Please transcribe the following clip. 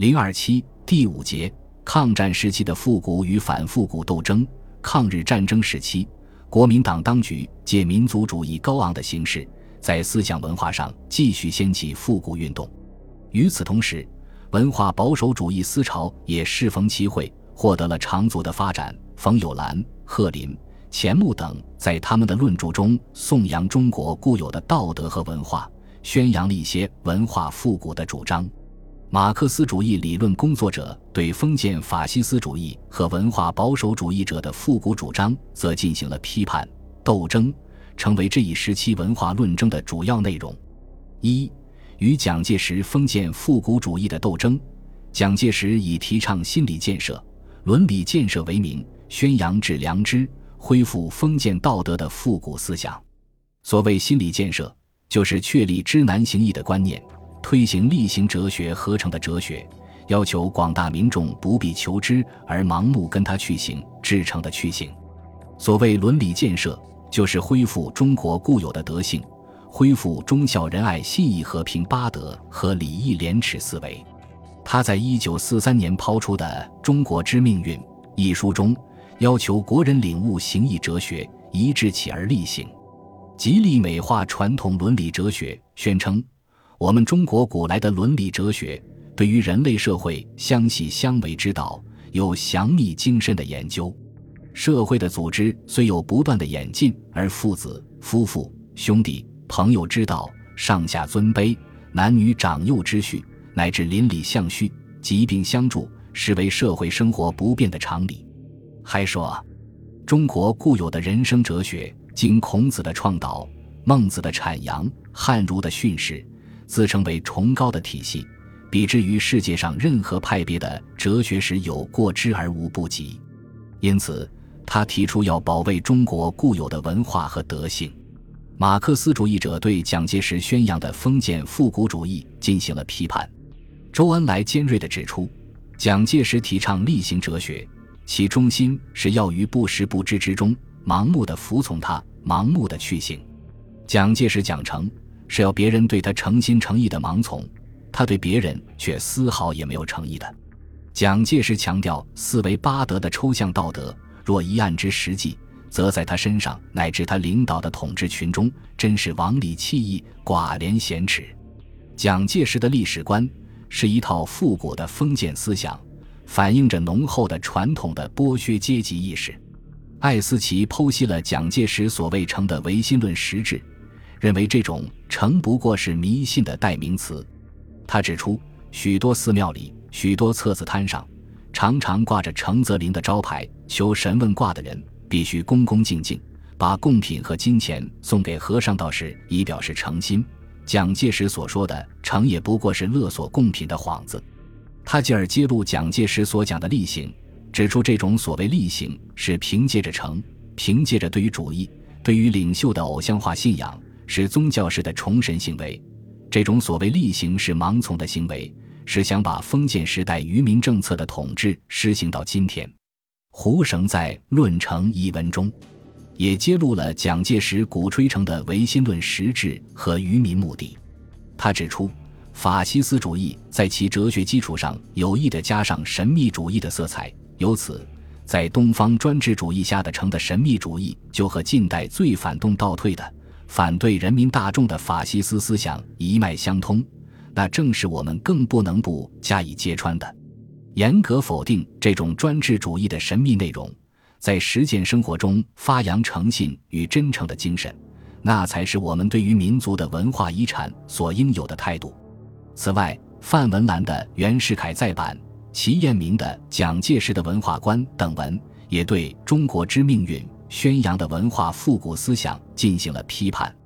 零二七第五节，抗战时期的复古与反复古斗争。抗日战争时期，国民党当局借民族主义高昂的形势，在思想文化上继续掀起复古运动。与此同时，文化保守主义思潮也适逢其会，获得了长足的发展。冯友兰、贺林、钱穆等在他们的论著中颂扬中国固有的道德和文化，宣扬了一些文化复古的主张。马克思主义理论工作者对封建法西斯主义和文化保守主义者的复古主张，则进行了批判斗争，成为这一时期文化论争的主要内容。一与蒋介石封建复古主义的斗争，蒋介石以提倡心理建设、伦理建设为名，宣扬致良知、恢复封建道德的复古思想。所谓心理建设，就是确立知难行易的观念。推行力行哲学合成的哲学，要求广大民众不必求知而盲目跟他去行，制成的去行。所谓伦理建设，就是恢复中国固有的德性，恢复忠孝仁爱信义和平八德和礼义廉耻思维。他在一九四三年抛出的《中国之命运》一书中，要求国人领悟行义哲学，一致起而立行，极力美化传统伦理哲学，宣称。我们中国古来的伦理哲学，对于人类社会相系相为之道有详密精深的研究。社会的组织虽有不断的演进，而父子、夫妇、兄弟、朋友之道、上下尊卑、男女长幼之序，乃至邻里相续、疾病相助，实为社会生活不变的常理。还说，中国固有的人生哲学，经孔子的创导、孟子的阐扬、汉儒的训示。自称为崇高的体系，比之于世界上任何派别的哲学史有过之而无不及。因此，他提出要保卫中国固有的文化和德性。马克思主义者对蒋介石宣扬的封建复古主义进行了批判。周恩来尖锐地指出，蒋介石提倡例行哲学，其中心是要于不识不知之中盲目的服从他，盲目的去行。蒋介石讲成。是要别人对他诚心诚意的盲从，他对别人却丝毫也没有诚意的。蒋介石强调四维八德的抽象道德，若一案之实际，则在他身上乃至他领导的统治群中，真是王里弃义，寡廉鲜耻。蒋介石的历史观是一套复古的封建思想，反映着浓厚的传统的剥削阶级意识。艾思奇剖析了蒋介石所谓成的唯心论实质。认为这种诚不过是迷信的代名词。他指出，许多寺庙里、许多册子摊上，常常挂着程泽林的招牌。求神问卦的人必须恭恭敬敬，把贡品和金钱送给和尚道士，以表示诚心。蒋介石所说的诚，也不过是勒索贡品的幌子。他继而揭露蒋介石所讲的例行，指出这种所谓例行是凭借着诚，凭借着对于主义、对于领袖的偶像化信仰。是宗教式的崇神行为，这种所谓例行是盲从的行为，是想把封建时代愚民政策的统治施行到今天。胡绳在《论成》一文中，也揭露了蒋介石鼓吹成的唯心论实质和愚民目的。他指出，法西斯主义在其哲学基础上有意地加上神秘主义的色彩，由此，在东方专制主义下的成的神秘主义，就和近代最反动倒退的。反对人民大众的法西斯思想一脉相通，那正是我们更不能不加以揭穿的。严格否定这种专制主义的神秘内容，在实践生活中发扬诚信与真诚的精神，那才是我们对于民族的文化遗产所应有的态度。此外，范文澜的袁世凯再版、齐彦明的《蒋介石的文化观》等文，也对中国之命运。宣扬的文化复古思想进行了批判。